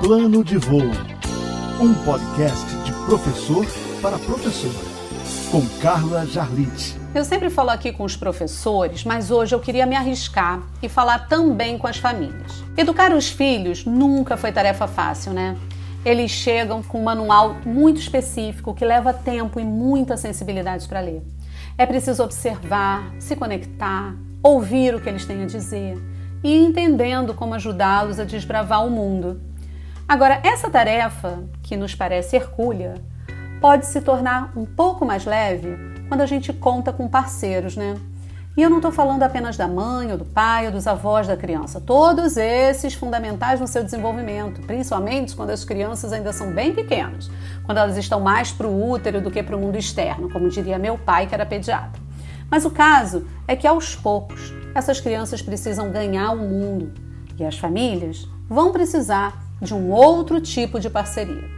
Plano de Voo, um podcast de professor para professor, com Carla Jarlite. Eu sempre falo aqui com os professores, mas hoje eu queria me arriscar e falar também com as famílias. Educar os filhos nunca foi tarefa fácil, né? Eles chegam com um manual muito específico que leva tempo e muita sensibilidade para ler. É preciso observar, se conectar, ouvir o que eles têm a dizer e ir entendendo como ajudá-los a desbravar o mundo. Agora, essa tarefa, que nos parece hercúlea, pode se tornar um pouco mais leve quando a gente conta com parceiros, né? E eu não estou falando apenas da mãe, ou do pai, ou dos avós da criança. Todos esses fundamentais no seu desenvolvimento, principalmente quando as crianças ainda são bem pequenas, quando elas estão mais para o útero do que para o mundo externo, como diria meu pai, que era pediatra. Mas o caso é que aos poucos essas crianças precisam ganhar o mundo e as famílias vão precisar de um outro tipo de parceria.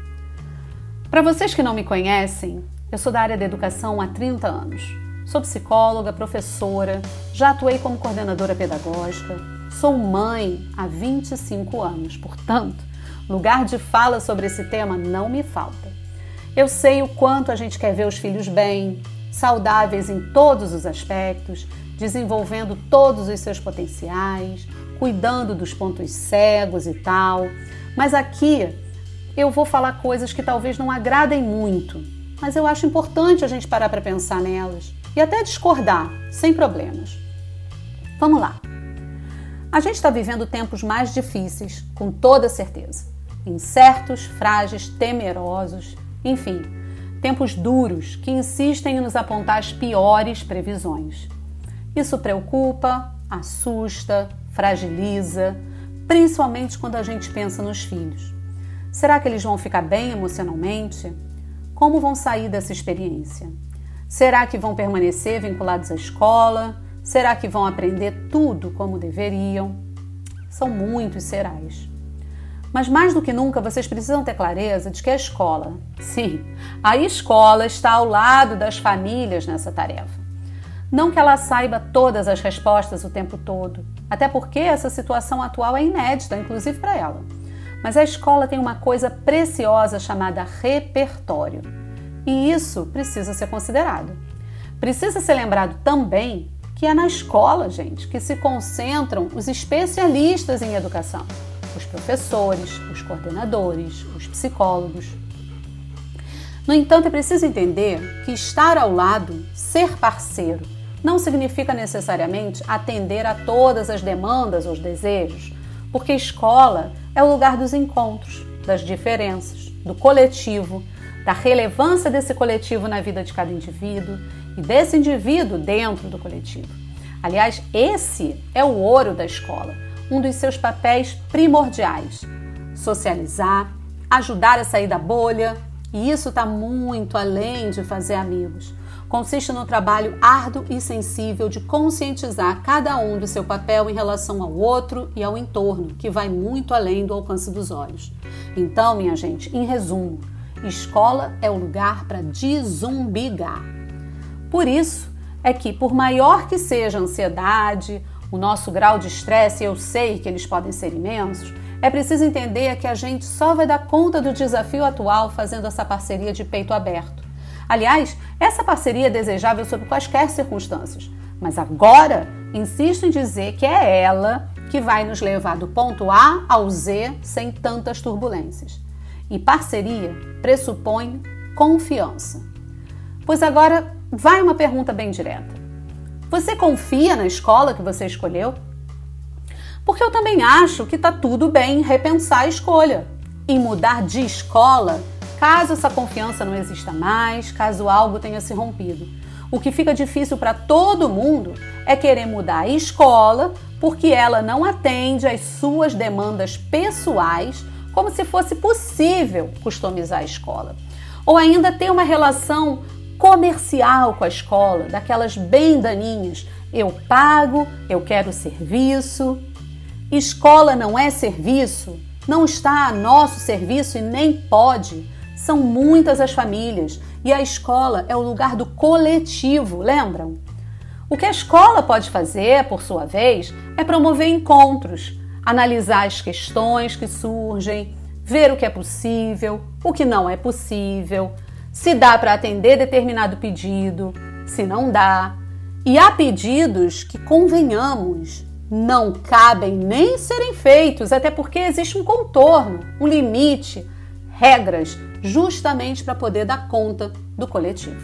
Para vocês que não me conhecem, eu sou da área da educação há 30 anos. Sou psicóloga, professora, já atuei como coordenadora pedagógica, sou mãe há 25 anos, portanto, lugar de fala sobre esse tema não me falta. Eu sei o quanto a gente quer ver os filhos bem, saudáveis em todos os aspectos, desenvolvendo todos os seus potenciais, cuidando dos pontos cegos e tal. Mas aqui eu vou falar coisas que talvez não agradem muito, mas eu acho importante a gente parar para pensar nelas e até discordar, sem problemas. Vamos lá. A gente está vivendo tempos mais difíceis, com toda certeza. Incertos, frágeis, temerosos, enfim, tempos duros que insistem em nos apontar as piores previsões. Isso preocupa, assusta, fragiliza, principalmente quando a gente pensa nos filhos. Será que eles vão ficar bem emocionalmente? Como vão sair dessa experiência? Será que vão permanecer vinculados à escola? Será que vão aprender tudo como deveriam? São muitos serais. Mas mais do que nunca, vocês precisam ter clareza de que a escola, sim, a escola está ao lado das famílias nessa tarefa. Não que ela saiba todas as respostas o tempo todo, até porque essa situação atual é inédita, inclusive para ela. Mas a escola tem uma coisa preciosa chamada repertório. E isso precisa ser considerado. Precisa ser lembrado também que é na escola, gente, que se concentram os especialistas em educação, os professores, os coordenadores, os psicólogos. No entanto, é preciso entender que estar ao lado, ser parceiro, não significa necessariamente atender a todas as demandas ou os desejos, porque escola é o lugar dos encontros, das diferenças, do coletivo, da relevância desse coletivo na vida de cada indivíduo e desse indivíduo dentro do coletivo. Aliás, esse é o ouro da escola, um dos seus papéis primordiais: socializar, ajudar a sair da bolha, e isso está muito além de fazer amigos. Consiste no trabalho árduo e sensível de conscientizar cada um do seu papel em relação ao outro e ao entorno, que vai muito além do alcance dos olhos. Então, minha gente, em resumo, Escola é o lugar para desumbigar. Por isso é que, por maior que seja a ansiedade, o nosso grau de estresse, eu sei que eles podem ser imensos, é preciso entender que a gente só vai dar conta do desafio atual fazendo essa parceria de peito aberto. Aliás, essa parceria é desejável sob quaisquer circunstâncias, mas agora insisto em dizer que é ela que vai nos levar do ponto A ao Z sem tantas turbulências. E parceria pressupõe confiança. Pois agora vai uma pergunta bem direta. Você confia na escola que você escolheu? Porque eu também acho que está tudo bem repensar a escolha e mudar de escola caso essa confiança não exista mais, caso algo tenha se rompido. O que fica difícil para todo mundo é querer mudar a escola porque ela não atende às suas demandas pessoais como se fosse possível customizar a escola. Ou ainda ter uma relação comercial com a escola, daquelas bem daninhas. Eu pago, eu quero serviço. Escola não é serviço, não está a nosso serviço e nem pode. São muitas as famílias e a escola é o lugar do coletivo, lembram? O que a escola pode fazer, por sua vez, é promover encontros, analisar as questões que surgem, ver o que é possível, o que não é possível, se dá para atender determinado pedido, se não dá. E há pedidos que, convenhamos, não cabem nem serem feitos, até porque existe um contorno, um limite, regras, justamente para poder dar conta do coletivo.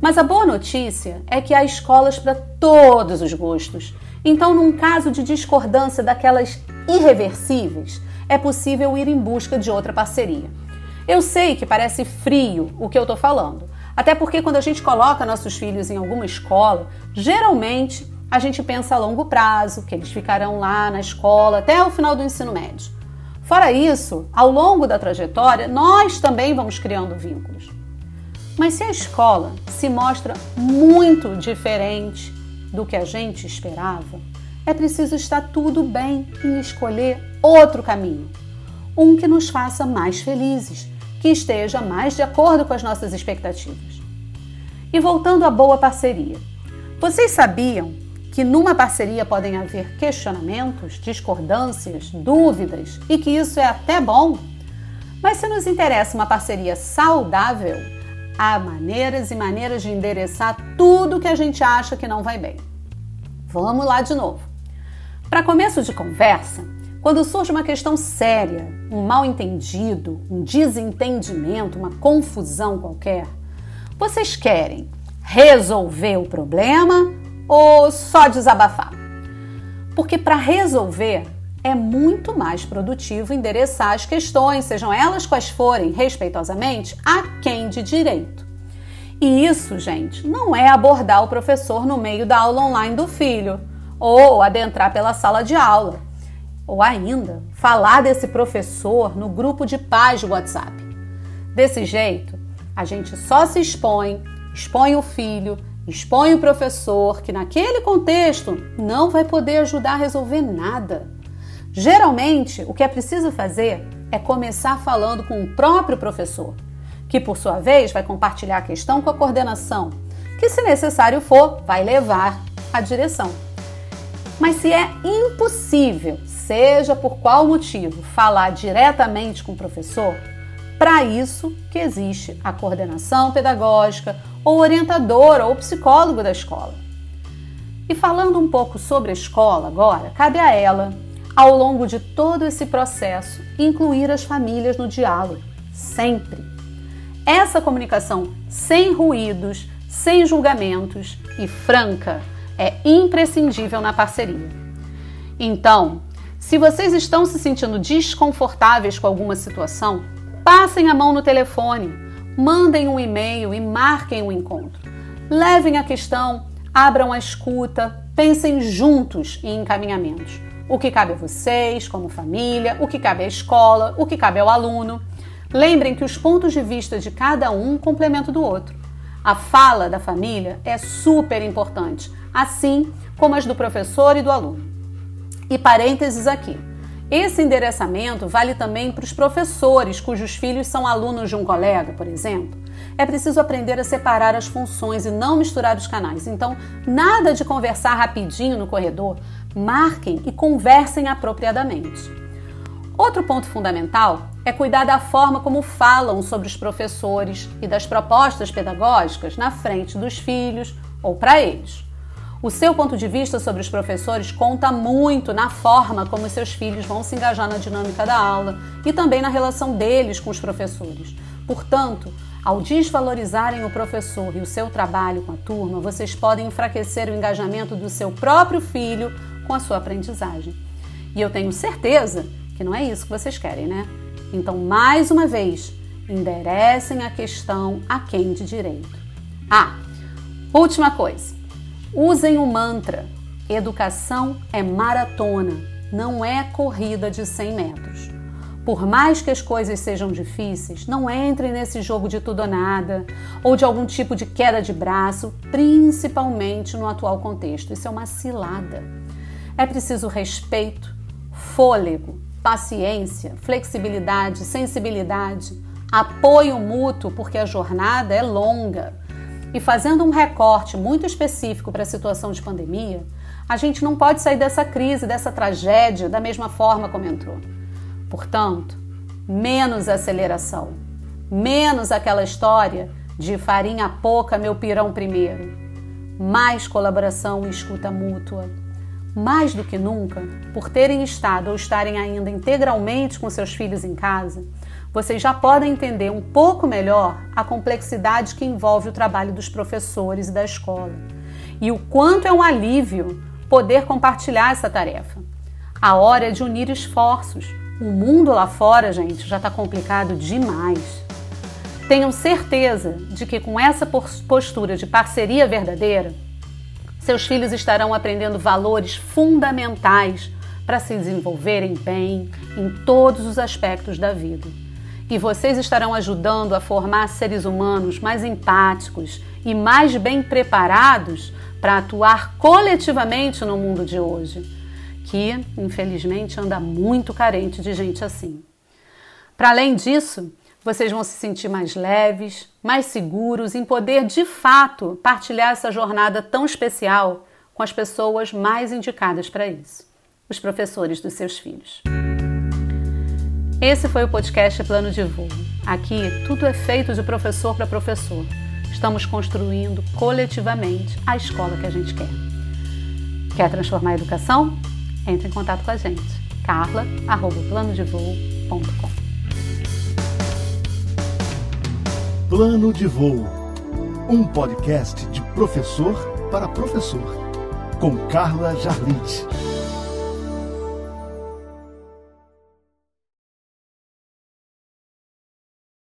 Mas a boa notícia é que há escolas para todos os gostos. Então, num caso de discordância daquelas irreversíveis, é possível ir em busca de outra parceria. Eu sei que parece frio o que eu estou falando, até porque quando a gente coloca nossos filhos em alguma escola, geralmente a gente pensa a longo prazo, que eles ficarão lá na escola até o final do ensino médio. Fora isso, ao longo da trajetória, nós também vamos criando vínculos. Mas se a escola se mostra muito diferente do que a gente esperava, é preciso estar tudo bem em escolher outro caminho, um que nos faça mais felizes, que esteja mais de acordo com as nossas expectativas. E voltando à boa parceria, vocês sabiam que numa parceria podem haver questionamentos, discordâncias, dúvidas e que isso é até bom? Mas se nos interessa uma parceria saudável, há maneiras e maneiras de endereçar tudo que a gente acha que não vai bem. Vamos lá de novo. Para começo de conversa, quando surge uma questão séria, um mal entendido, um desentendimento, uma confusão qualquer, vocês querem resolver o problema ou só desabafar? Porque para resolver é muito mais produtivo endereçar as questões, sejam elas quais forem, respeitosamente, a quem de direito. E isso, gente, não é abordar o professor no meio da aula online do filho ou adentrar pela sala de aula, ou ainda falar desse professor no grupo de pais de WhatsApp. Desse jeito, a gente só se expõe, expõe o filho, expõe o professor, que naquele contexto não vai poder ajudar a resolver nada. Geralmente, o que é preciso fazer é começar falando com o próprio professor, que por sua vez vai compartilhar a questão com a coordenação, que se necessário for, vai levar à direção. Mas se é impossível, seja por qual motivo, falar diretamente com o professor, para isso que existe a coordenação pedagógica, ou orientador ou psicólogo da escola. E falando um pouco sobre a escola agora, cabe a ela, ao longo de todo esse processo, incluir as famílias no diálogo, sempre. Essa comunicação sem ruídos, sem julgamentos e franca é imprescindível na parceria. Então, se vocês estão se sentindo desconfortáveis com alguma situação, passem a mão no telefone, mandem um e-mail e marquem um encontro. Levem a questão, abram a escuta, pensem juntos em encaminhamentos. O que cabe a vocês, como família, o que cabe à escola, o que cabe ao aluno. Lembrem que os pontos de vista de cada um complementam do outro. A fala da família é super importante, assim como as do professor e do aluno. E parênteses aqui. Esse endereçamento vale também para os professores cujos filhos são alunos de um colega, por exemplo. É preciso aprender a separar as funções e não misturar os canais. Então, nada de conversar rapidinho no corredor. Marquem e conversem apropriadamente. Outro ponto fundamental é cuidar da forma como falam sobre os professores e das propostas pedagógicas na frente dos filhos ou para eles. O seu ponto de vista sobre os professores conta muito na forma como seus filhos vão se engajar na dinâmica da aula e também na relação deles com os professores. Portanto, ao desvalorizarem o professor e o seu trabalho com a turma, vocês podem enfraquecer o engajamento do seu próprio filho com a sua aprendizagem. E eu tenho certeza que não é isso que vocês querem, né? Então, mais uma vez, enderecem a questão a quem de direito. Ah, última coisa. Usem o mantra: educação é maratona, não é corrida de 100 metros. Por mais que as coisas sejam difíceis, não entrem nesse jogo de tudo ou nada ou de algum tipo de queda de braço, principalmente no atual contexto. Isso é uma cilada. É preciso respeito, fôlego, paciência, flexibilidade, sensibilidade, apoio mútuo, porque a jornada é longa. E fazendo um recorte muito específico para a situação de pandemia, a gente não pode sair dessa crise, dessa tragédia, da mesma forma como entrou. Portanto, menos aceleração, menos aquela história de farinha pouca, meu pirão primeiro, mais colaboração e escuta mútua. Mais do que nunca, por terem estado ou estarem ainda integralmente com seus filhos em casa, vocês já podem entender um pouco melhor a complexidade que envolve o trabalho dos professores e da escola e o quanto é um alívio poder compartilhar essa tarefa. A hora é de unir esforços. O mundo lá fora, gente, já está complicado demais. Tenham certeza de que com essa postura de parceria verdadeira, seus filhos estarão aprendendo valores fundamentais para se desenvolverem bem em todos os aspectos da vida. E vocês estarão ajudando a formar seres humanos mais empáticos e mais bem preparados para atuar coletivamente no mundo de hoje, que infelizmente anda muito carente de gente assim. Para além disso, vocês vão se sentir mais leves, mais seguros em poder de fato partilhar essa jornada tão especial com as pessoas mais indicadas para isso, os professores dos seus filhos. Esse foi o podcast Plano de Voo. Aqui tudo é feito de professor para professor estamos construindo coletivamente a escola que a gente quer. Quer transformar a educação? Entre em contato com a gente. carla@planodevoo.com. Plano de Voo, um podcast de professor para professor, com Carla Jarlite.